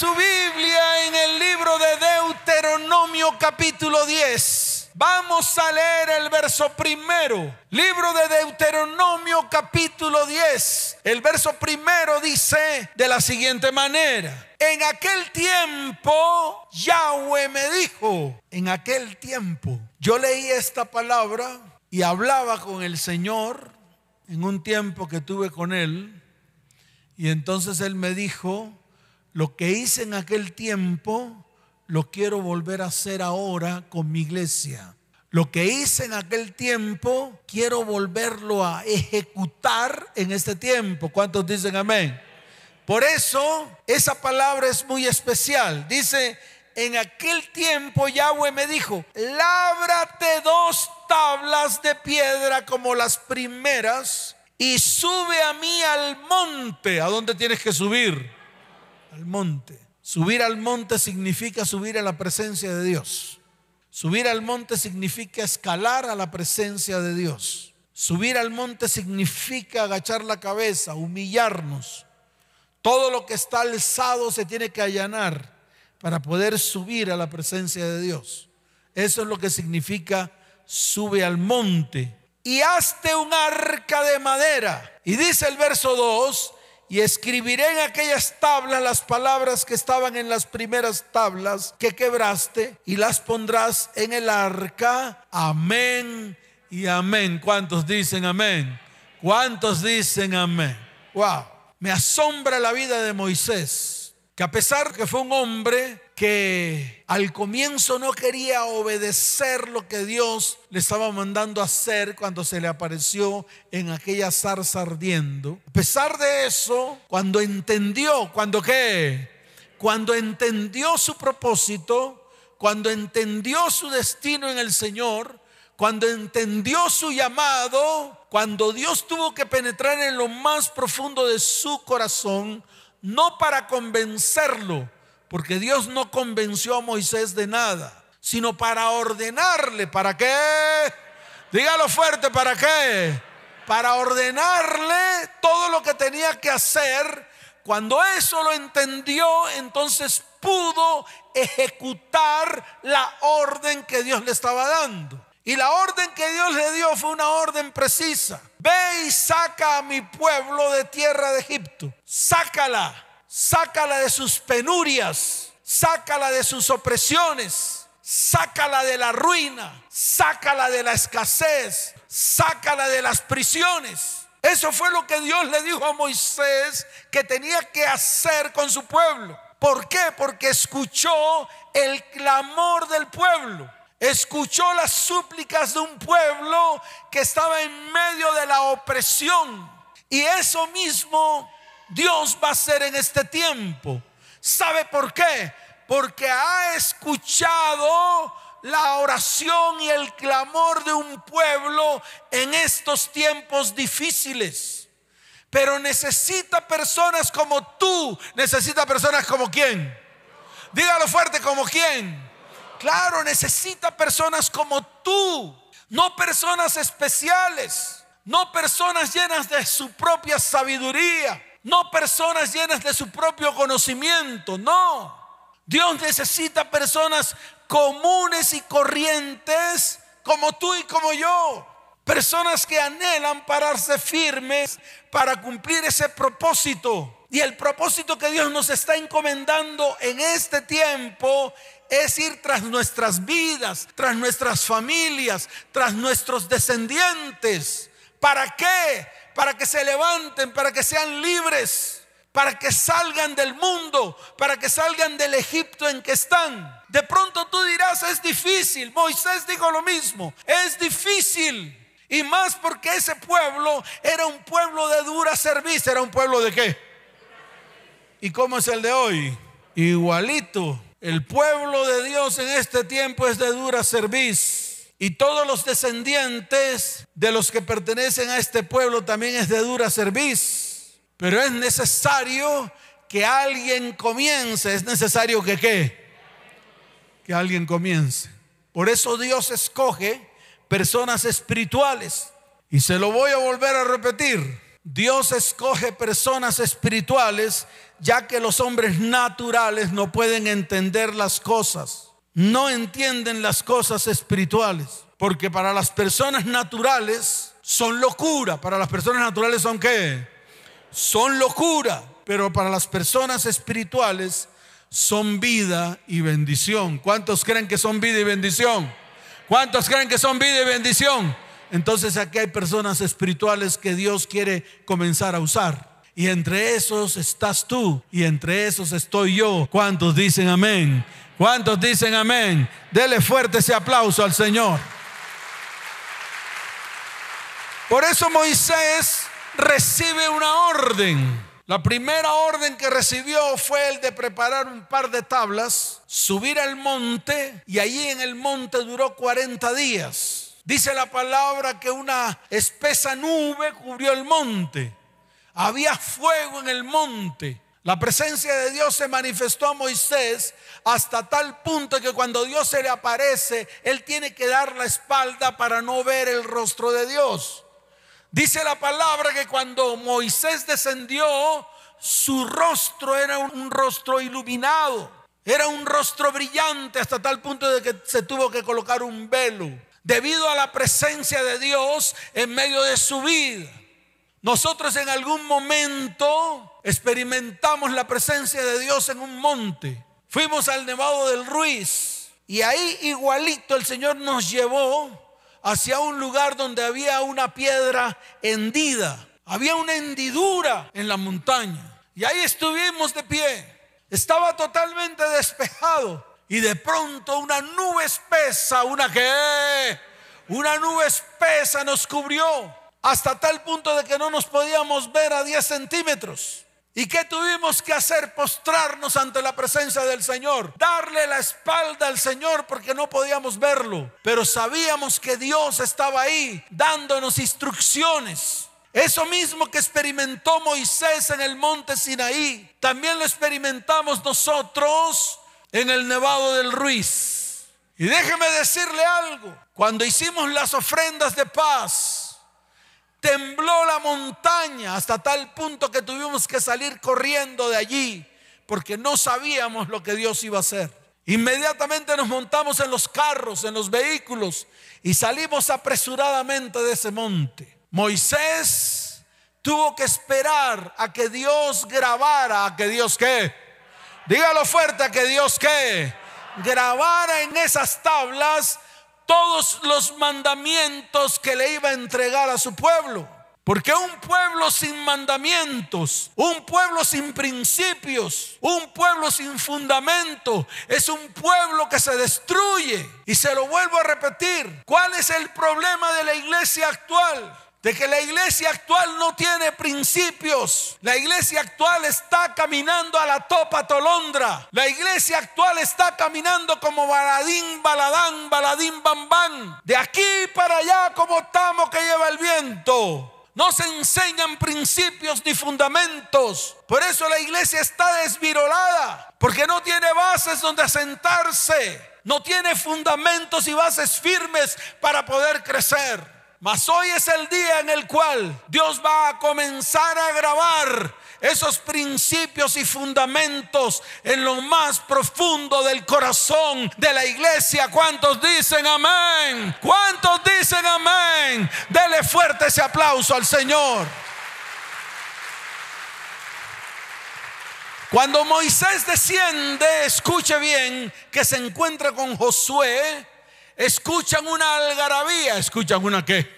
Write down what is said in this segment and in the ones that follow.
Su Biblia en el libro de Deuteronomio capítulo 10. Vamos a leer el verso primero. Libro de Deuteronomio capítulo 10. El verso primero dice de la siguiente manera. En aquel tiempo Yahweh me dijo, en aquel tiempo. Yo leí esta palabra y hablaba con el Señor en un tiempo que tuve con Él. Y entonces Él me dijo, lo que hice en aquel tiempo, lo quiero volver a hacer ahora con mi iglesia. Lo que hice en aquel tiempo, quiero volverlo a ejecutar en este tiempo. ¿Cuántos dicen amén? Por eso, esa palabra es muy especial. Dice, en aquel tiempo Yahweh me dijo, lábrate dos tablas de piedra como las primeras y sube a mí al monte. ¿A dónde tienes que subir? Al monte. Subir al monte significa subir a la presencia de Dios. Subir al monte significa escalar a la presencia de Dios. Subir al monte significa agachar la cabeza, humillarnos. Todo lo que está alzado se tiene que allanar para poder subir a la presencia de Dios. Eso es lo que significa sube al monte. Y hazte un arca de madera. Y dice el verso 2, y escribiré en aquellas tablas las palabras que estaban en las primeras tablas que quebraste y las pondrás en el arca. Amén y amén. ¿Cuántos dicen amén? ¿Cuántos dicen amén? Wow. Me asombra la vida de Moisés, que a pesar que fue un hombre que al comienzo no quería obedecer lo que Dios le estaba mandando hacer cuando se le apareció en aquella zarza ardiendo. A pesar de eso, cuando entendió, cuando qué, cuando entendió su propósito, cuando entendió su destino en el Señor, cuando entendió su llamado, cuando Dios tuvo que penetrar en lo más profundo de su corazón, no para convencerlo, porque Dios no convenció a Moisés de nada, sino para ordenarle, ¿para qué? Dígalo fuerte, ¿para qué? Para ordenarle todo lo que tenía que hacer. Cuando eso lo entendió, entonces pudo ejecutar la orden que Dios le estaba dando. Y la orden que Dios le dio fue una orden precisa. Ve y saca a mi pueblo de tierra de Egipto. Sácala sácala de sus penurias, sácala de sus opresiones, sácala de la ruina, sácala de la escasez, sácala de las prisiones. Eso fue lo que Dios le dijo a Moisés que tenía que hacer con su pueblo. ¿Por qué? Porque escuchó el clamor del pueblo. Escuchó las súplicas de un pueblo que estaba en medio de la opresión. Y eso mismo Dios va a hacer en este tiempo. ¿Sabe por qué? Porque ha escuchado la oración y el clamor de un pueblo en estos tiempos difíciles. Pero necesita personas como tú. Necesita personas como quién. Dígalo fuerte, como quién. Claro, necesita personas como tú. No personas especiales. No personas llenas de su propia sabiduría no personas llenas de su propio conocimiento, no. Dios necesita personas comunes y corrientes como tú y como yo. Personas que anhelan pararse firmes para cumplir ese propósito. Y el propósito que Dios nos está encomendando en este tiempo es ir tras nuestras vidas, tras nuestras familias, tras nuestros descendientes. ¿Para qué? Para que se levanten, para que sean libres, para que salgan del mundo, para que salgan del Egipto en que están. De pronto tú dirás, es difícil. Moisés dijo lo mismo, es difícil. Y más porque ese pueblo era un pueblo de dura servicio. ¿Era un pueblo de qué? ¿Y cómo es el de hoy? Igualito. El pueblo de Dios en este tiempo es de dura servicio. Y todos los descendientes de los que pertenecen a este pueblo también es de dura servicio. Pero es necesario que alguien comience. Es necesario que qué? Que alguien comience. Por eso Dios escoge personas espirituales. Y se lo voy a volver a repetir. Dios escoge personas espirituales ya que los hombres naturales no pueden entender las cosas. No entienden las cosas espirituales. Porque para las personas naturales son locura. Para las personas naturales son qué? Son locura. Pero para las personas espirituales son vida y bendición. ¿Cuántos creen que son vida y bendición? ¿Cuántos creen que son vida y bendición? Entonces aquí hay personas espirituales que Dios quiere comenzar a usar. Y entre esos estás tú y entre esos estoy yo. ¿Cuántos dicen amén? ¿Cuántos dicen amén? Dele fuerte ese aplauso al Señor. Por eso Moisés recibe una orden. La primera orden que recibió fue el de preparar un par de tablas, subir al monte y allí en el monte duró 40 días. Dice la palabra que una espesa nube cubrió el monte. Había fuego en el monte. La presencia de Dios se manifestó a Moisés hasta tal punto que cuando Dios se le aparece, él tiene que dar la espalda para no ver el rostro de Dios. Dice la palabra que cuando Moisés descendió, su rostro era un rostro iluminado, era un rostro brillante hasta tal punto de que se tuvo que colocar un velo debido a la presencia de Dios en medio de su vida. Nosotros en algún momento experimentamos la presencia de Dios en un monte. Fuimos al Nevado del Ruiz y ahí igualito el Señor nos llevó hacia un lugar donde había una piedra hendida. Había una hendidura en la montaña. Y ahí estuvimos de pie. Estaba totalmente despejado. Y de pronto una nube espesa, una que, una nube espesa nos cubrió hasta tal punto de que no nos podíamos ver a 10 centímetros. ¿Y qué tuvimos que hacer? Postrarnos ante la presencia del Señor, darle la espalda al Señor porque no podíamos verlo, pero sabíamos que Dios estaba ahí dándonos instrucciones. Eso mismo que experimentó Moisés en el monte Sinaí, también lo experimentamos nosotros en el Nevado del Ruiz. Y déjeme decirle algo, cuando hicimos las ofrendas de paz, Tembló la montaña hasta tal punto que tuvimos que salir corriendo de allí porque no sabíamos lo que Dios iba a hacer. Inmediatamente nos montamos en los carros, en los vehículos y salimos apresuradamente de ese monte. Moisés tuvo que esperar a que Dios grabara, a que Dios qué. Dígalo fuerte, a que Dios qué. Grabara en esas tablas todos los mandamientos que le iba a entregar a su pueblo. Porque un pueblo sin mandamientos, un pueblo sin principios, un pueblo sin fundamento, es un pueblo que se destruye. Y se lo vuelvo a repetir, ¿cuál es el problema de la iglesia actual? De que la iglesia actual no tiene principios. La iglesia actual está caminando a la topa tolondra. La iglesia actual está caminando como baladín, baladán, baladín, bam, De aquí para allá como tamo que lleva el viento. No se enseñan principios ni fundamentos. Por eso la iglesia está desvirolada. Porque no tiene bases donde asentarse. No tiene fundamentos y bases firmes para poder crecer. Mas hoy es el día en el cual Dios va a comenzar a grabar esos principios y fundamentos en lo más profundo del corazón de la iglesia. ¿Cuántos dicen amén? ¿Cuántos dicen amén? Dele fuerte ese aplauso al Señor. Cuando Moisés desciende, escuche bien que se encuentra con Josué escuchan una algarabía, escuchan una qué.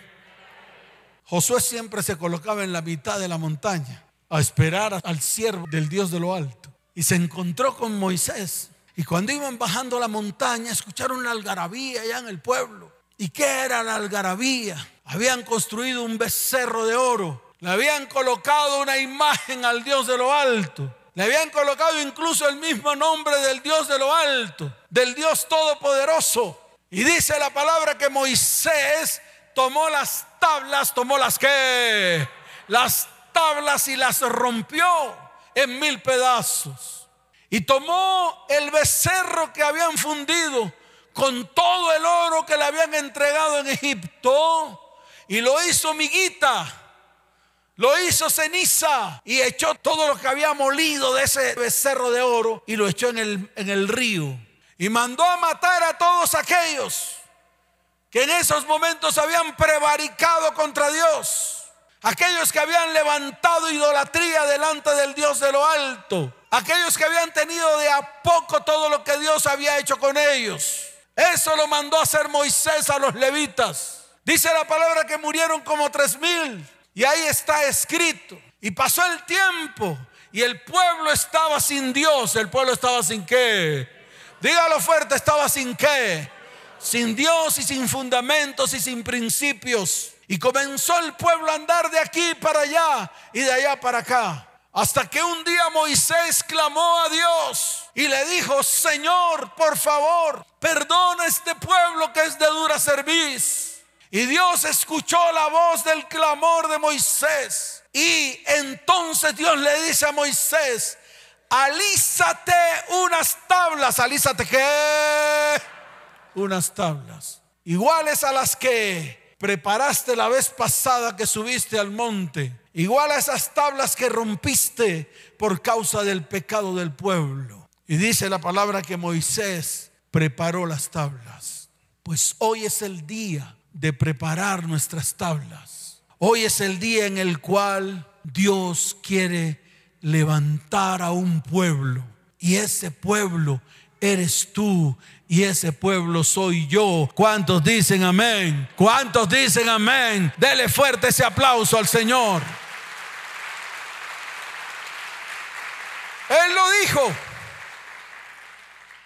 Josué siempre se colocaba en la mitad de la montaña a esperar al siervo del Dios de lo alto. Y se encontró con Moisés. Y cuando iban bajando la montaña, escucharon una algarabía allá en el pueblo. ¿Y qué era la algarabía? Habían construido un becerro de oro. Le habían colocado una imagen al Dios de lo alto. Le habían colocado incluso el mismo nombre del Dios de lo alto, del Dios todopoderoso. Y dice la palabra que Moisés tomó las tablas, tomó las que, las tablas y las rompió en mil pedazos. Y tomó el becerro que habían fundido con todo el oro que le habían entregado en Egipto y lo hizo miguita lo hizo ceniza y echó todo lo que había molido de ese becerro de oro y lo echó en el, en el río. Y mandó a matar a todos aquellos que en esos momentos habían prevaricado contra Dios. Aquellos que habían levantado idolatría delante del Dios de lo alto. Aquellos que habían tenido de a poco todo lo que Dios había hecho con ellos. Eso lo mandó a hacer Moisés a los levitas. Dice la palabra que murieron como tres mil. Y ahí está escrito. Y pasó el tiempo y el pueblo estaba sin Dios. El pueblo estaba sin qué. Dígalo fuerte, estaba sin qué. Sin Dios y sin fundamentos y sin principios. Y comenzó el pueblo a andar de aquí para allá y de allá para acá. Hasta que un día Moisés clamó a Dios y le dijo, Señor, por favor, perdona este pueblo que es de dura cerviz. Y Dios escuchó la voz del clamor de Moisés. Y entonces Dios le dice a Moisés, alízate unas tablas. Alízate qué? Unas tablas. Iguales a las que preparaste la vez pasada que subiste al monte. Igual a esas tablas que rompiste por causa del pecado del pueblo. Y dice la palabra que Moisés preparó las tablas. Pues hoy es el día de preparar nuestras tablas. Hoy es el día en el cual Dios quiere levantar a un pueblo y ese pueblo eres tú y ese pueblo soy yo. ¿Cuántos dicen amén? ¿Cuántos dicen amén? Dele fuerte ese aplauso al Señor. Él lo dijo.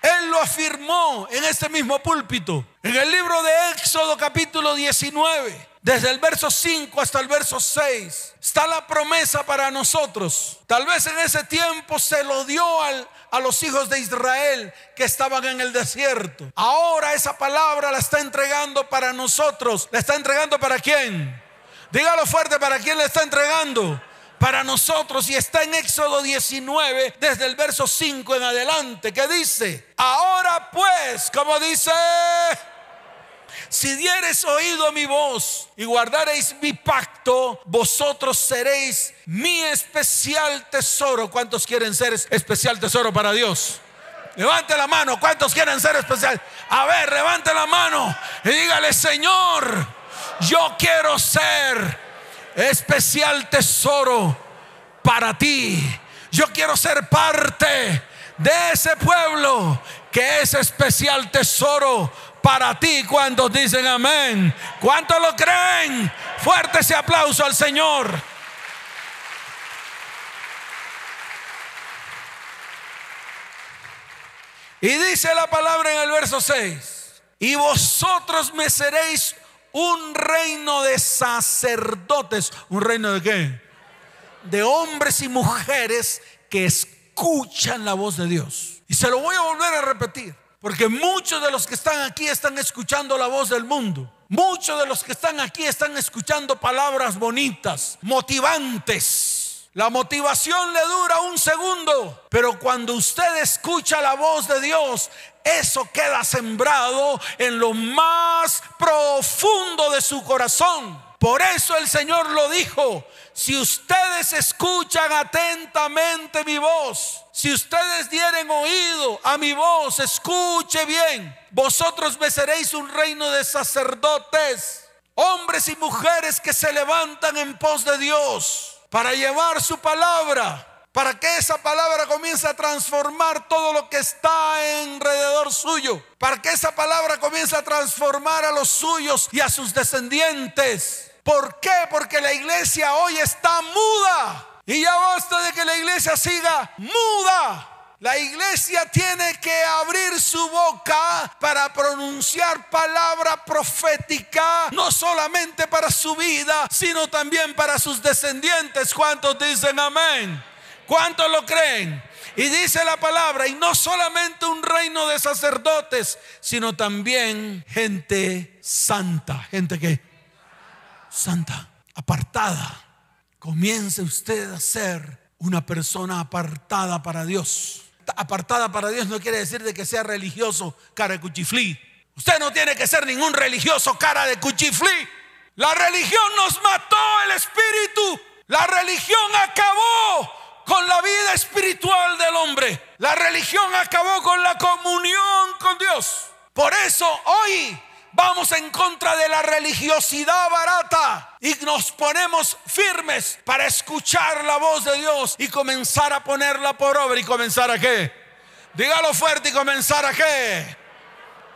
Él lo afirmó en este mismo púlpito. En el libro de Éxodo capítulo 19, desde el verso 5 hasta el verso 6, está la promesa para nosotros. Tal vez en ese tiempo se lo dio a los hijos de Israel que estaban en el desierto. Ahora esa palabra la está entregando para nosotros. ¿La está entregando para quién? Dígalo fuerte, ¿para quién le está entregando? para nosotros y está en Éxodo 19 desde el verso 5 en adelante que dice, ahora pues, como dice, si dieres oído a mi voz y guardareis mi pacto, vosotros seréis mi especial tesoro. ¿Cuántos quieren ser especial tesoro para Dios? Levante la mano. ¿Cuántos quieren ser especial? A ver, levante la mano y dígale, Señor, yo quiero ser especial tesoro para ti. Yo quiero ser parte de ese pueblo que es especial tesoro para ti. Cuando dicen amén? ¿Cuántos lo creen? Fuerte ese aplauso al Señor. Y dice la palabra en el verso 6, y vosotros me seréis un reino de sacerdotes. ¿Un reino de qué? De hombres y mujeres que escuchan la voz de Dios. Y se lo voy a volver a repetir, porque muchos de los que están aquí están escuchando la voz del mundo. Muchos de los que están aquí están escuchando palabras bonitas, motivantes. La motivación le dura un segundo, pero cuando usted escucha la voz de Dios, eso queda sembrado en lo más profundo de su corazón. Por eso el Señor lo dijo, si ustedes escuchan atentamente mi voz, si ustedes dieren oído a mi voz, escuche bien, vosotros me seréis un reino de sacerdotes, hombres y mujeres que se levantan en pos de Dios para llevar su palabra para que esa palabra comience a transformar todo lo que está alrededor suyo, para que esa palabra comience a transformar a los suyos y a sus descendientes. ¿Por qué? Porque la iglesia hoy está muda. Y ya basta de que la iglesia siga muda. La iglesia tiene que abrir su boca para pronunciar palabra profética, no solamente para su vida, sino también para sus descendientes. ¿Cuántos dicen amén? ¿Cuántos lo creen? Y dice la palabra, y no solamente un reino de sacerdotes, sino también gente santa. Gente que santa, apartada. Comience usted a ser una persona apartada para Dios. Apartada para Dios no quiere decir de que sea religioso cara de cuchiflí. Usted no tiene que ser ningún religioso cara de cuchiflí. La religión nos mató el espíritu. La religión acabó con la vida espiritual del hombre. La religión acabó con la comunión con Dios. Por eso hoy vamos en contra de la religiosidad barata y nos ponemos firmes para escuchar la voz de Dios y comenzar a ponerla por obra y comenzar a qué. Dígalo fuerte y comenzar a qué.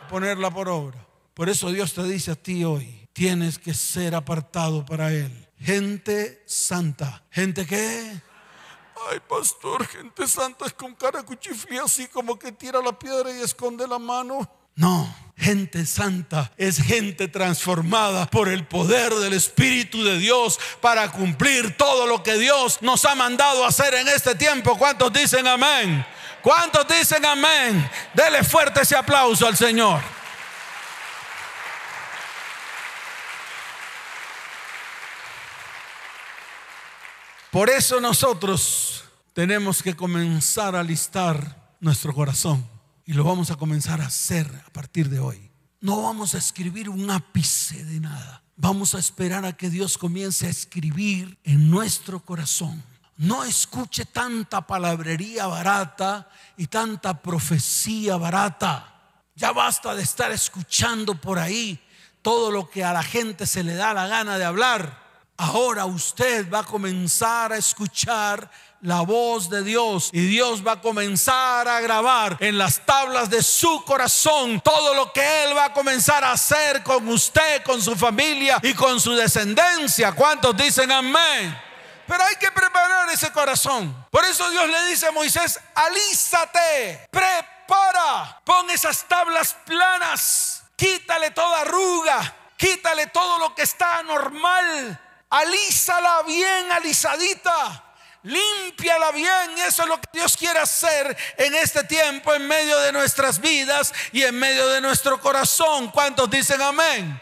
A ponerla por obra. Por eso Dios te dice a ti hoy, tienes que ser apartado para Él. Gente santa. ¿Gente qué? Ay, pastor, gente santa es con cara cuchiflía así como que tira la piedra y esconde la mano. No, gente santa es gente transformada por el poder del Espíritu de Dios para cumplir todo lo que Dios nos ha mandado hacer en este tiempo. ¿Cuántos dicen amén? ¿Cuántos dicen amén? Dele fuerte ese aplauso al Señor. Por eso nosotros tenemos que comenzar a listar nuestro corazón y lo vamos a comenzar a hacer a partir de hoy. No vamos a escribir un ápice de nada. Vamos a esperar a que Dios comience a escribir en nuestro corazón. No escuche tanta palabrería barata y tanta profecía barata. Ya basta de estar escuchando por ahí todo lo que a la gente se le da la gana de hablar. Ahora usted va a comenzar a escuchar la voz de Dios y Dios va a comenzar a grabar en las tablas de su corazón todo lo que Él va a comenzar a hacer con usted, con su familia y con su descendencia. ¿Cuántos dicen amén? Pero hay que preparar ese corazón. Por eso Dios le dice a Moisés, alízate, prepara, pon esas tablas planas, quítale toda arruga, quítale todo lo que está anormal alízala bien alisadita. Límpiala bien, eso es lo que Dios quiere hacer en este tiempo, en medio de nuestras vidas y en medio de nuestro corazón. ¿Cuántos dicen amén?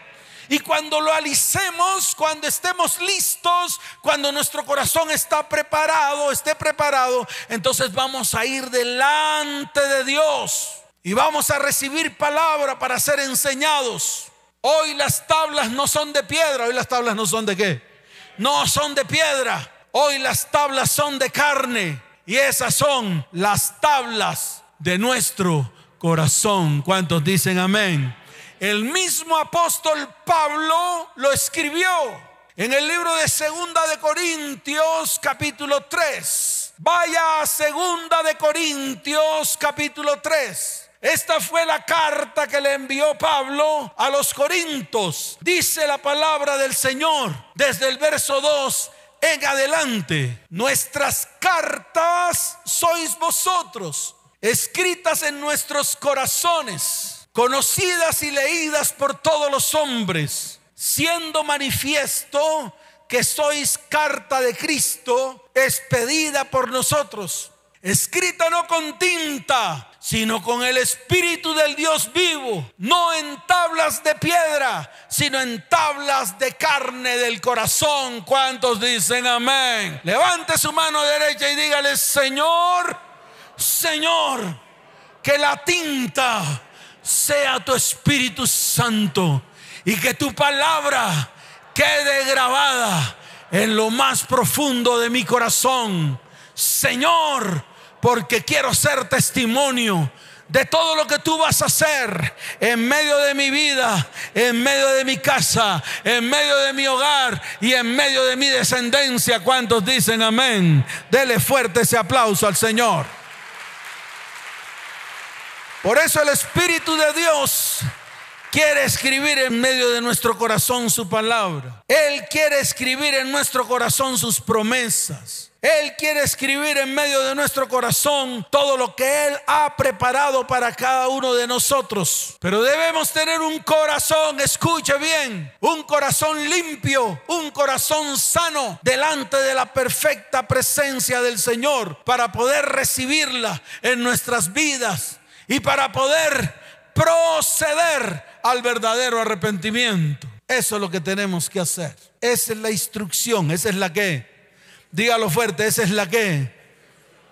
Y cuando lo alicemos, cuando estemos listos, cuando nuestro corazón está preparado, esté preparado, entonces vamos a ir delante de Dios y vamos a recibir palabra para ser enseñados. Hoy las tablas no son de piedra, hoy las tablas no son de qué? no son de piedra. Hoy las tablas son de carne. Y esas son las tablas de nuestro corazón. ¿Cuántos dicen amén? El mismo apóstol Pablo lo escribió en el libro de Segunda de Corintios capítulo 3. Vaya a Segunda de Corintios capítulo 3. Esta fue la carta que le envió Pablo a los Corintos. Dice la palabra del Señor desde el verso 2 en adelante. Nuestras cartas sois vosotros, escritas en nuestros corazones, conocidas y leídas por todos los hombres, siendo manifiesto que sois carta de Cristo, expedida por nosotros, escrita no con tinta, sino con el Espíritu del Dios vivo, no en tablas de piedra, sino en tablas de carne del corazón. ¿Cuántos dicen amén? Levante su mano derecha y dígale, Señor, Señor, que la tinta sea tu Espíritu Santo y que tu palabra quede grabada en lo más profundo de mi corazón. Señor, porque quiero ser testimonio de todo lo que tú vas a hacer en medio de mi vida, en medio de mi casa, en medio de mi hogar y en medio de mi descendencia. ¿Cuántos dicen amén? Dele fuerte ese aplauso al Señor. Por eso el Espíritu de Dios quiere escribir en medio de nuestro corazón su palabra. Él quiere escribir en nuestro corazón sus promesas. Él quiere escribir en medio de nuestro corazón todo lo que Él ha preparado para cada uno de nosotros. Pero debemos tener un corazón, escuche bien, un corazón limpio, un corazón sano delante de la perfecta presencia del Señor para poder recibirla en nuestras vidas y para poder proceder al verdadero arrepentimiento. Eso es lo que tenemos que hacer. Esa es la instrucción, esa es la que Dígalo fuerte, esa es la que.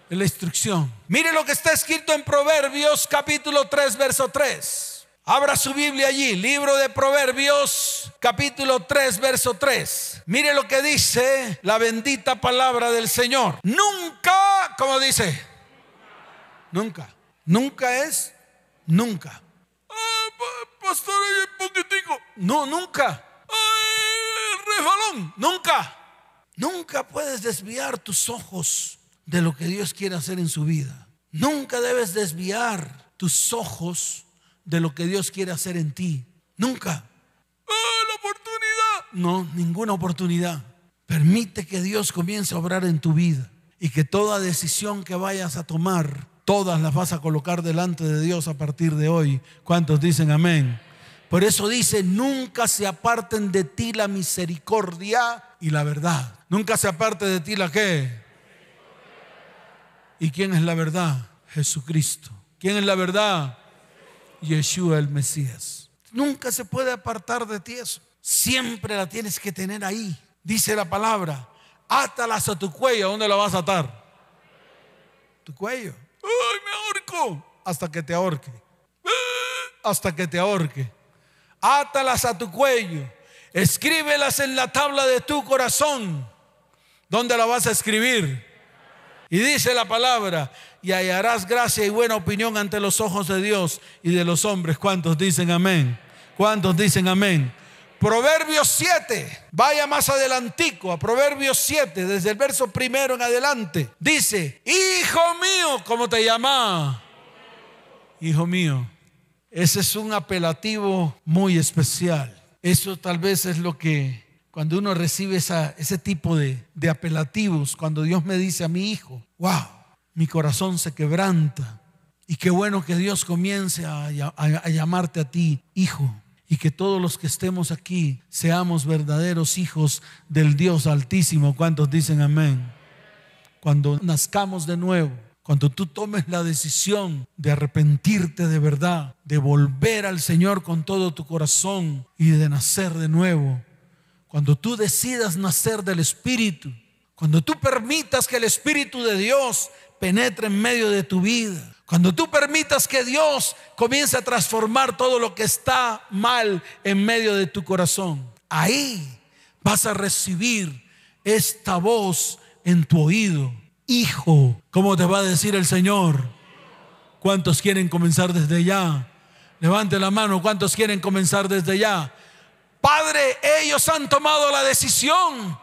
Es la instrucción. Mire lo que está escrito en Proverbios capítulo 3, verso 3. Abra su Biblia allí, libro de Proverbios, capítulo 3, verso 3. Mire lo que dice la bendita palabra del Señor. Nunca, como dice, nunca, nunca es nunca. Pastor, un poquitico. No, nunca. Ay, nunca. Nunca puedes desviar tus ojos de lo que Dios quiere hacer en su vida. Nunca debes desviar tus ojos de lo que Dios quiere hacer en ti. Nunca. Ah, la oportunidad. No, ninguna oportunidad. Permite que Dios comience a obrar en tu vida y que toda decisión que vayas a tomar, todas las vas a colocar delante de Dios a partir de hoy. ¿Cuántos dicen amén? Por eso dice, nunca se aparten de ti la misericordia y la verdad. Nunca se aparte de ti la qué. ¿Y quién es la verdad? Jesucristo. ¿Quién es la verdad? Yeshua el Mesías. Nunca se puede apartar de ti eso. Siempre la tienes que tener ahí. Dice la palabra, átalas a tu cuello. ¿Dónde la vas a atar? Tu cuello. ¡Ay, me ahorco! Hasta que te ahorque. Hasta que te ahorque. Átalas a tu cuello. Escríbelas en la tabla de tu corazón. ¿Dónde la vas a escribir? Y dice la palabra, y hallarás gracia y buena opinión ante los ojos de Dios y de los hombres. ¿Cuántos dicen amén? ¿Cuántos dicen amén? Proverbios 7, vaya más adelantico a Proverbios 7, desde el verso primero en adelante. Dice, hijo mío, ¿cómo te llama? Hijo mío. Ese es un apelativo muy especial. Eso tal vez es lo que cuando uno recibe ese tipo de, de apelativos, cuando Dios me dice a mi hijo, wow, mi corazón se quebranta. Y qué bueno que Dios comience a, llamarte a ti, hijo. Y que todos los que estemos aquí seamos verdaderos hijos del Dios Altísimo. ¿Cuántos dicen amén? Cuando nazcamos de nuevo, cuando tú tomes la decisión de arrepentirte de verdad, de volver al Señor con todo tu corazón y de nacer de nuevo, cuando tú decidas nacer del Espíritu, cuando tú permitas que el Espíritu de Dios penetre en medio de tu vida. Cuando tú permitas que Dios comience a transformar todo lo que está mal en medio de tu corazón, ahí vas a recibir esta voz en tu oído. Hijo, ¿cómo te va a decir el Señor? ¿Cuántos quieren comenzar desde ya? Levante la mano, ¿cuántos quieren comenzar desde ya? Padre, ellos han tomado la decisión.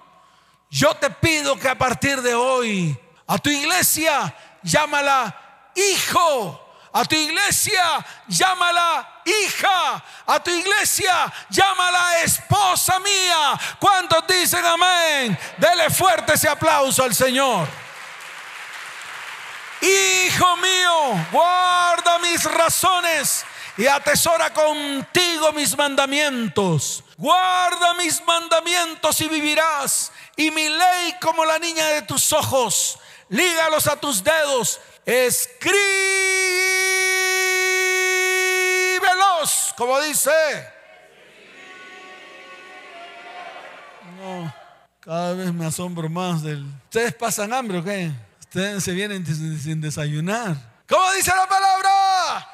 Yo te pido que a partir de hoy a tu iglesia, llámala hijo. A tu iglesia, llámala hija. A tu iglesia, llámala esposa mía. ¿Cuántos dicen amén? Dele fuerte ese aplauso al Señor. Hijo mío, guarda mis razones y atesora contigo mis mandamientos. Guarda mis mandamientos y vivirás. Y mi ley como la niña de tus ojos lígalos a tus dedos, escríbelos, como dice. No, cada vez me asombro más del... ¿Ustedes pasan hambre o qué? Ustedes se vienen sin desayunar. ¿Cómo dice la palabra?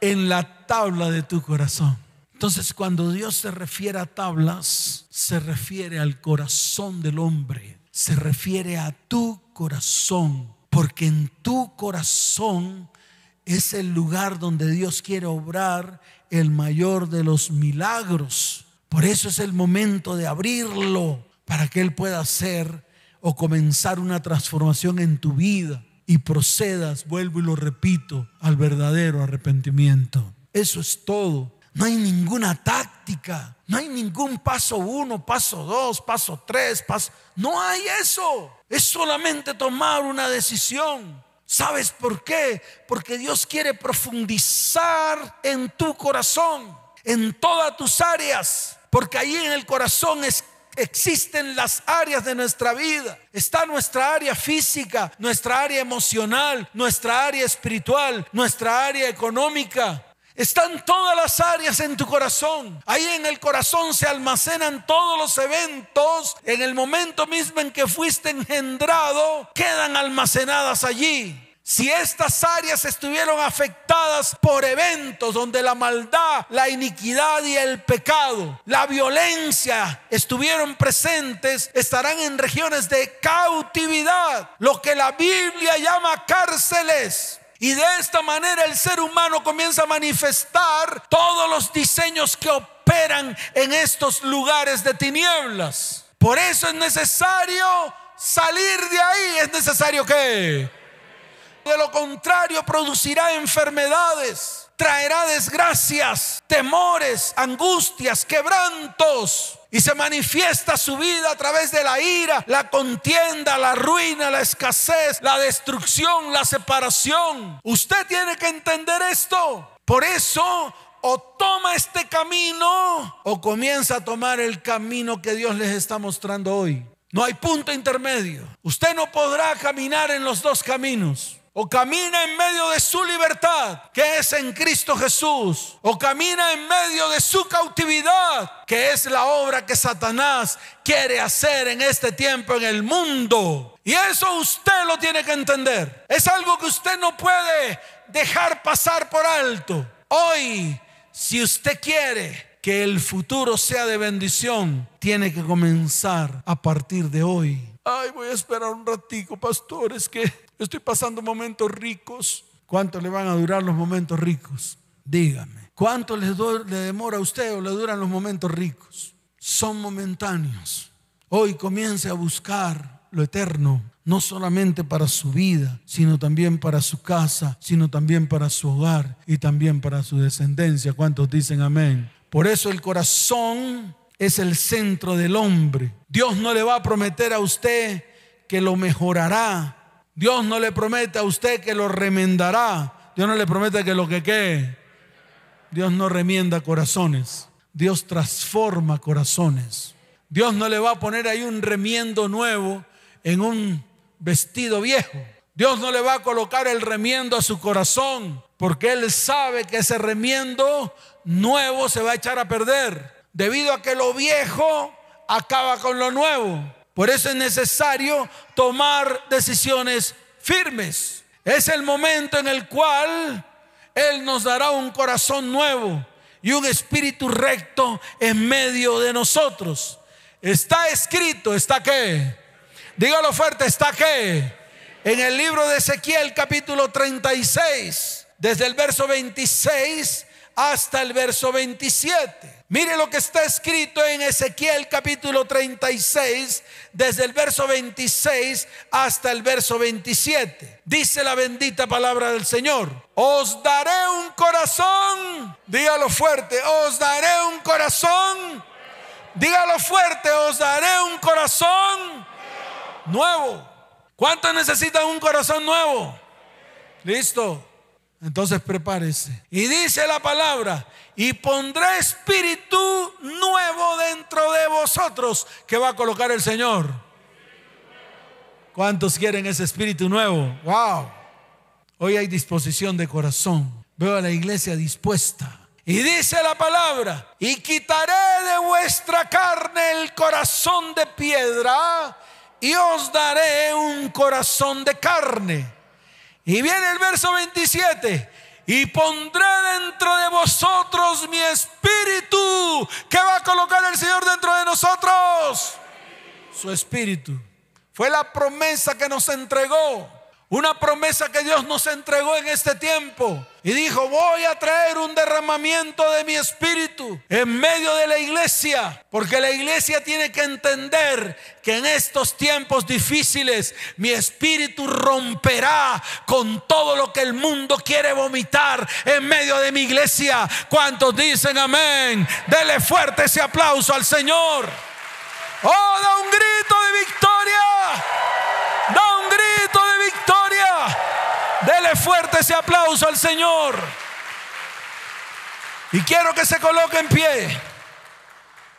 En la tabla de tu corazón. Entonces, cuando Dios se refiere a tablas, se refiere al corazón del hombre, se refiere a tu corazón, porque en tu corazón es el lugar donde Dios quiere obrar el mayor de los milagros. Por eso es el momento de abrirlo para que Él pueda hacer o comenzar una transformación en tu vida y procedas, vuelvo y lo repito, al verdadero arrepentimiento. Eso es todo. No hay ninguna táctica, no hay ningún paso uno, paso dos, paso tres, paso... No hay eso. Es solamente tomar una decisión. ¿Sabes por qué? Porque Dios quiere profundizar en tu corazón, en todas tus áreas. Porque ahí en el corazón existen las áreas de nuestra vida. Está nuestra área física, nuestra área emocional, nuestra área espiritual, nuestra área económica, están todas las áreas en tu corazón. Ahí en el corazón se almacenan todos los eventos. En el momento mismo en que fuiste engendrado, quedan almacenadas allí. si estas áreas estuvieron afectadas por eventos donde la maldad, la iniquidad y el pecado, la violencia estuvieron presentes, estarán en regiones de cautividad, lo que la Biblia llama cárceles. Y de esta manera el ser humano comienza a manifestar todos los diseños que operan en estos lugares de tinieblas. Por eso es necesario salir de ahí. Es necesario que de lo contrario, producirá enfermedades, traerá desgracias, temores, angustias, quebrantos. Y se manifiesta su vida a través de la ira, la contienda, la ruina, la escasez, la destrucción, la separación. Usted tiene que entender esto. Por eso o toma este camino o comienza a tomar el camino que Dios les está mostrando hoy. No hay punto intermedio. Usted no podrá caminar en los dos caminos. O camina en medio de su libertad, que es en Cristo Jesús. O camina en medio de su cautividad, que es la obra que Satanás quiere hacer en este tiempo en el mundo. Y eso usted lo tiene que entender. Es algo que usted no puede dejar pasar por alto. Hoy, si usted quiere que el futuro sea de bendición, tiene que comenzar a partir de hoy. Ay, voy a esperar un ratico, pastores, que Estoy pasando momentos ricos. ¿Cuánto le van a durar los momentos ricos? Dígame. ¿Cuánto le, demora a usted o le duran los momentos ricos? Son momentáneos. Hoy comience a buscar lo eterno, no solamente para su vida, sino también para su casa, sino también para su hogar y también para su descendencia. ¿Cuántos dicen amén? Por eso el corazón es el centro del hombre. Dios no le va a prometer a usted que lo mejorará Dios no le promete a usted que lo remendará. Dios no le promete que lo que quede. Dios no remienda corazones. Dios transforma corazones. Dios no le va a poner ahí un remiendo nuevo en un vestido viejo. Dios no le va a colocar el remiendo a su corazón porque Él sabe que ese remiendo nuevo se va a echar a perder debido a que lo viejo acaba con lo nuevo. Por eso es necesario tomar decisiones firmes. Es el momento en el cual Él nos dará un corazón nuevo y un espíritu recto en medio de nosotros. Está escrito, ¿está qué? Dígalo fuerte, ¿está qué? En el libro de Ezequiel capítulo 36, desde el verso 26 hasta el verso 27. Mire lo que está escrito en Ezequiel capítulo 36, desde el verso 26 hasta el verso 27. Dice la bendita palabra del Señor. Os daré un corazón, dígalo fuerte, os daré un corazón, dígalo fuerte, os daré un corazón nuevo. ¿Cuántos necesitan un corazón nuevo? Listo. Entonces prepárese. Y dice la palabra, y pondré espíritu nuevo dentro de vosotros que va a colocar el Señor. ¿Cuántos quieren ese espíritu nuevo? Wow. Hoy hay disposición de corazón. Veo a la iglesia dispuesta. Y dice la palabra, y quitaré de vuestra carne el corazón de piedra y os daré un corazón de carne y viene el verso 27. Y pondré dentro de vosotros mi espíritu. ¿Qué va a colocar el Señor dentro de nosotros? Su espíritu. Fue la promesa que nos entregó. Una promesa que Dios nos entregó en este tiempo. Y dijo, voy a traer un derramamiento de mi espíritu en medio de la iglesia. Porque la iglesia tiene que entender que en estos tiempos difíciles mi espíritu romperá con todo lo que el mundo quiere vomitar en medio de mi iglesia. ¿Cuántos dicen amén? Dele fuerte ese aplauso al Señor. Oh, da un grito de victoria. Da un grito de victoria. Dele fuerte ese aplauso al Señor. Y quiero que se coloque en pie.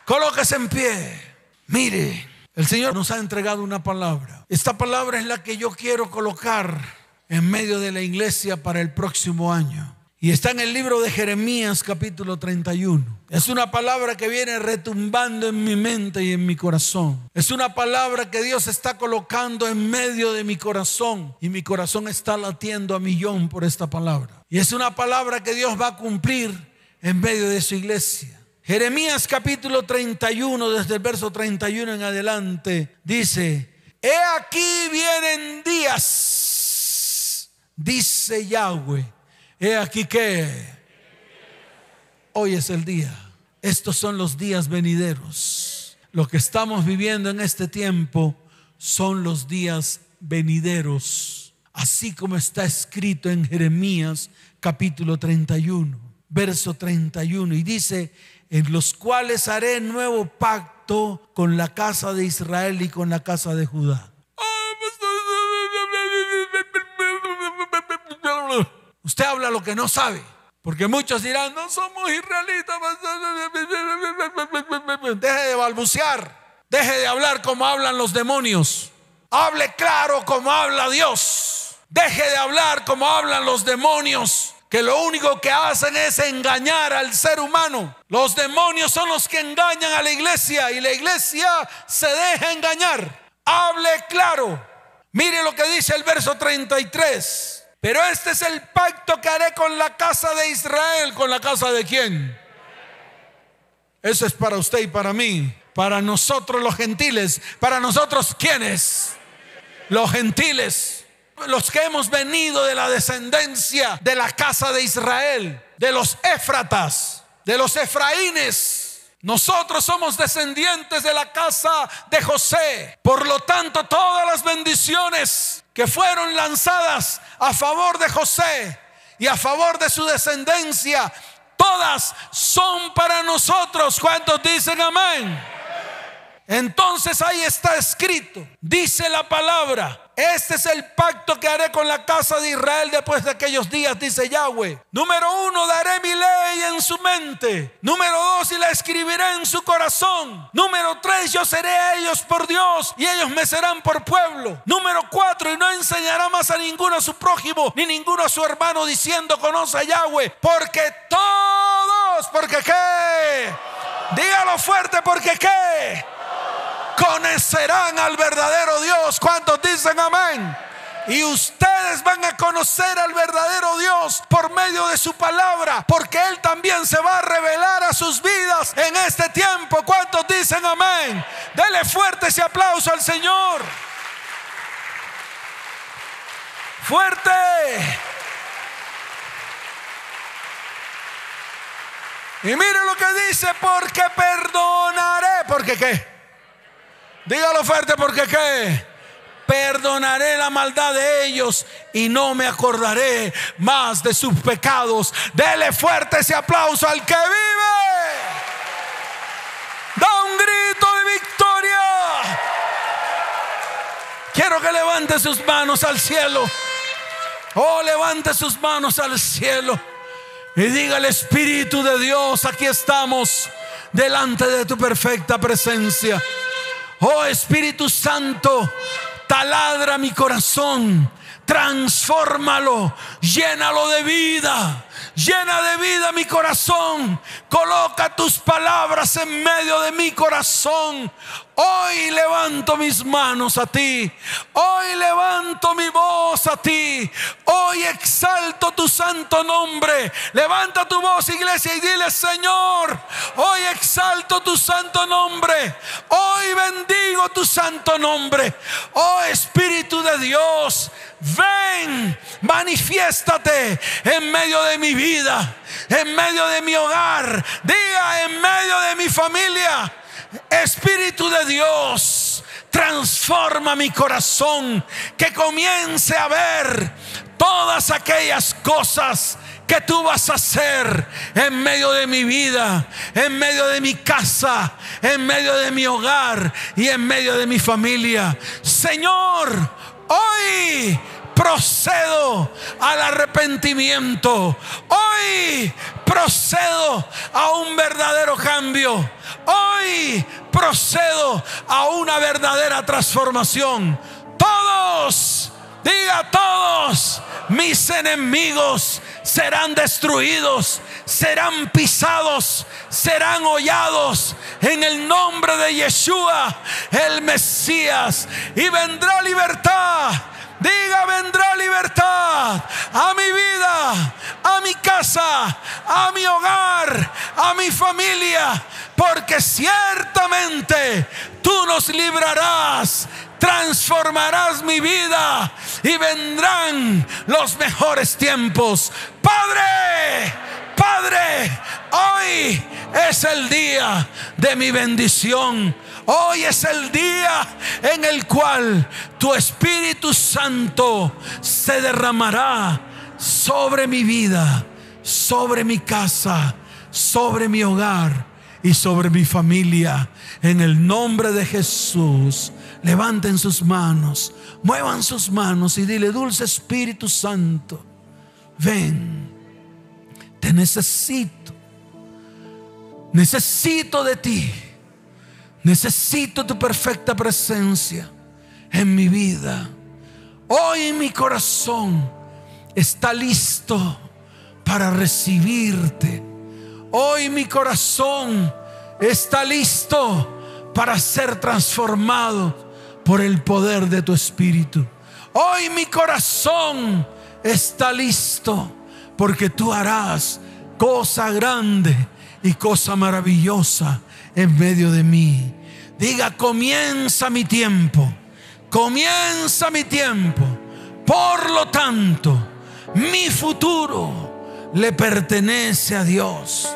Colóquese en pie. Mire, el Señor nos ha entregado una palabra. Esta palabra es la que yo quiero colocar en medio de la iglesia para el próximo año. Y está en el libro de Jeremías capítulo 31. Es una palabra que viene retumbando en mi mente y en mi corazón. Es una palabra que Dios está colocando en medio de mi corazón. Y mi corazón está latiendo a millón por esta palabra. Y es una palabra que Dios va a cumplir en medio de su iglesia. Jeremías capítulo 31, desde el verso 31 en adelante, dice, He aquí vienen días, dice Yahweh He aquí que hoy es el día. Estos son los días venideros. Lo que estamos viviendo en este tiempo son los días venideros. Así como está escrito en Jeremías capítulo 31, verso 31. Y dice, en los cuales haré nuevo pacto con la casa de Israel y con la casa de Judá Usted habla lo que no sabe. Porque muchos dirán, no somos israelitas. Deje de balbucear. Deje de hablar como hablan los demonios. Hable claro como habla Dios. Deje de hablar como hablan los demonios. Que lo único que hacen es engañar al ser humano. Los demonios son los que engañan a la iglesia y la iglesia se deja engañar. Hable claro. Mire lo que dice el verso 33. Pero este es el pacto que haré con la casa de Israel. ¿Con la casa de quién? Eso es para usted y para mí. Para nosotros los gentiles. Para nosotros quiénes? Los gentiles. Los que hemos venido de la descendencia de la casa de Israel. De los éfratas. De los efraínes nosotros somos descendientes de la casa de José. Por lo tanto, todas las bendiciones que fueron lanzadas a favor de José y a favor de su descendencia, todas son para nosotros. ¿Cuántos dicen amén? Entonces ahí está escrito, dice la palabra, este es el pacto que haré con la casa de Israel después de aquellos días, dice Yahweh. Número uno, daré mi ley en su mente. Número dos, y la escribiré en su corazón. Número tres, yo seré a ellos por Dios y ellos me serán por pueblo. Número cuatro, y no enseñará más a ninguno a su prójimo ni ninguno a su hermano diciendo conoce a Yahweh. Porque todos, porque qué. Dígalo fuerte, porque qué conocerán al verdadero Dios. ¿Cuántos dicen amén? Y ustedes van a conocer al verdadero Dios por medio de su palabra, porque Él también se va a revelar a sus vidas en este tiempo. ¿Cuántos dicen amén? Dele fuerte ese aplauso al Señor. Fuerte. Y mire lo que dice, porque perdonaré. ¿Porque qué? Dígalo fuerte porque qué. Perdonaré la maldad de ellos y no me acordaré más de sus pecados. Dele fuerte ese aplauso al que vive. Da un grito de victoria. Quiero que levante sus manos al cielo. Oh, levante sus manos al cielo. Y diga el Espíritu de Dios, aquí estamos delante de tu perfecta presencia. Oh Espíritu Santo, taladra mi corazón, transfórmalo, llénalo de vida. Llena de vida mi corazón. Coloca tus palabras en medio de mi corazón. Hoy levanto mis manos a ti. Hoy levanto mi voz a ti. Hoy exalto tu santo nombre. Levanta tu voz, iglesia, y dile, Señor, hoy exalto tu santo nombre. Hoy bendigo tu santo nombre. Oh Espíritu de Dios, ven, manifiéstate en medio de mi vida, en medio de mi hogar. Diga, en medio de mi familia Espíritu de Dios, transforma mi corazón, que comience a ver todas aquellas cosas que tú vas a hacer en medio de mi vida, en medio de mi casa, en medio de mi hogar y en medio de mi familia. Señor, hoy procedo al arrepentimiento. Hoy procedo a un verdadero cambio. Hoy procedo a una verdadera transformación. Todos, diga todos, mis enemigos serán destruidos, serán pisados, serán hollados en el nombre de Yeshua, el Mesías, y vendrá libertad. Diga, vendrá libertad a mi vida, a mi casa, a mi hogar, a mi familia, porque ciertamente tú nos librarás transformarás mi vida y vendrán los mejores tiempos. Padre, Padre, hoy es el día de mi bendición. Hoy es el día en el cual tu Espíritu Santo se derramará sobre mi vida, sobre mi casa, sobre mi hogar y sobre mi familia. En el nombre de Jesús levanten sus manos, muevan sus manos y dile, dulce Espíritu Santo, ven, te necesito, necesito de ti, necesito tu perfecta presencia en mi vida. Hoy mi corazón está listo para recibirte. Hoy mi corazón está listo para ser transformado por el poder de tu Espíritu. Hoy mi corazón está listo porque tú harás cosa grande y cosa maravillosa en medio de mí. Diga, comienza mi tiempo, comienza mi tiempo. Por lo tanto, mi futuro le pertenece a Dios.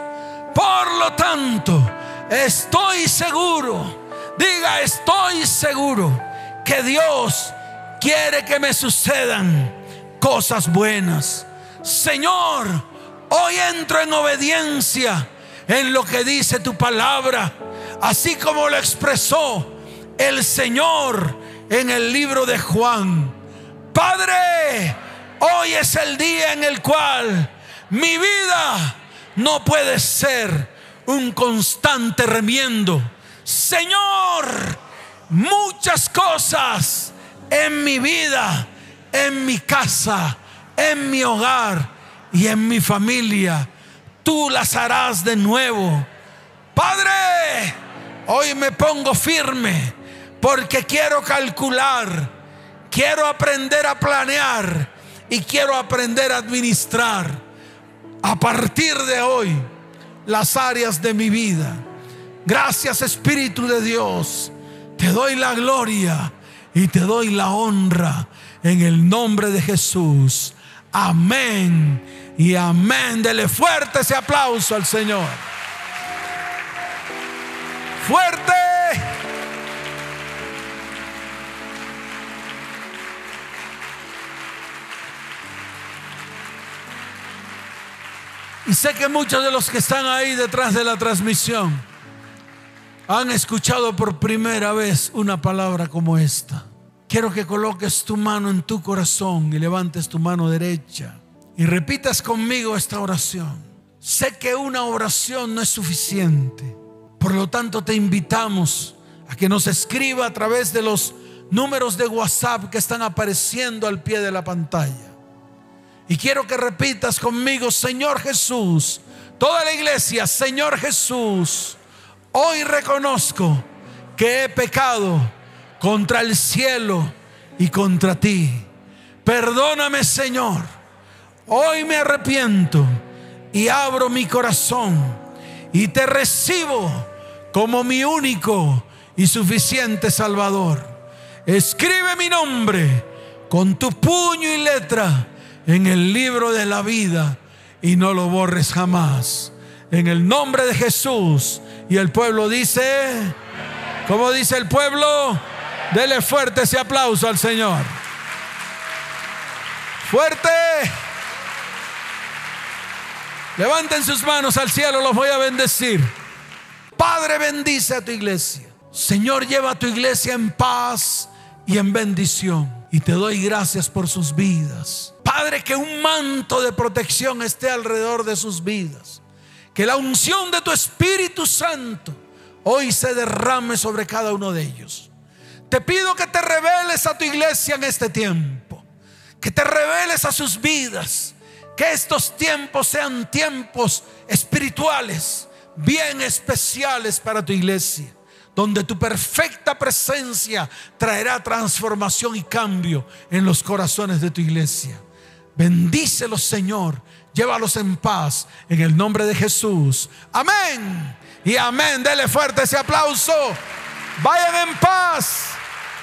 Por lo tanto, estoy seguro Diga, estoy seguro que Dios quiere que me sucedan cosas buenas. Señor, hoy entro en obediencia en lo que dice tu palabra, así como lo expresó el Señor en el libro de Juan. Padre, hoy es el día en el cual mi vida no puede ser un constante remiendo Señor, muchas cosas en mi vida, en mi casa, en mi hogar y en mi familia, tú las harás de nuevo. Padre, hoy me pongo firme porque quiero calcular, quiero aprender a planear y quiero aprender a administrar a partir de hoy las áreas de mi vida Gracias Espíritu de Dios. Te doy la gloria y te doy la honra en el nombre de Jesús. Amén y amén. Dele fuerte ese aplauso al Señor. Fuerte. Y sé que muchos de los que están ahí detrás de la transmisión, han escuchado por primera vez una palabra como esta. Quiero que coloques tu mano en tu corazón y levantes tu mano derecha y repitas conmigo esta oración. Sé que una oración no es suficiente. Por lo tanto, te invitamos a que nos escriba a través de los números de WhatsApp que están apareciendo al pie de la pantalla. Y quiero que repitas conmigo, Señor Jesús, toda la iglesia, Señor Jesús Hoy reconozco que he pecado contra el cielo y contra ti. Perdóname, Señor. Hoy me arrepiento y abro mi corazón y te recibo como mi único y suficiente Salvador. Escribe mi nombre con tu puño y letra en el libro de la vida y no lo borres jamás. En el nombre de Jesús y el pueblo dice, ¿cómo dice el pueblo? Dele fuerte ese aplauso al Señor. Fuerte. Levanten sus manos al cielo, los voy a bendecir. Padre, bendice a tu iglesia. Señor, lleva a tu iglesia en paz y en bendición. Y te doy gracias por sus vidas. Padre, que un manto de protección esté alrededor de sus vidas. Que la unción de tu Espíritu Santo hoy se derrame sobre cada uno de ellos. Te pido que te reveles a tu iglesia en este tiempo. Que te reveles a sus vidas. Que estos tiempos sean tiempos espirituales, bien especiales para tu iglesia, donde tu perfecta presencia traerá transformación y cambio en los corazones de tu iglesia. Bendícelos, Señor. Llévalos en paz en el nombre de Jesús. Amén. Y amén. Dele fuerte ese aplauso. Vayan en paz.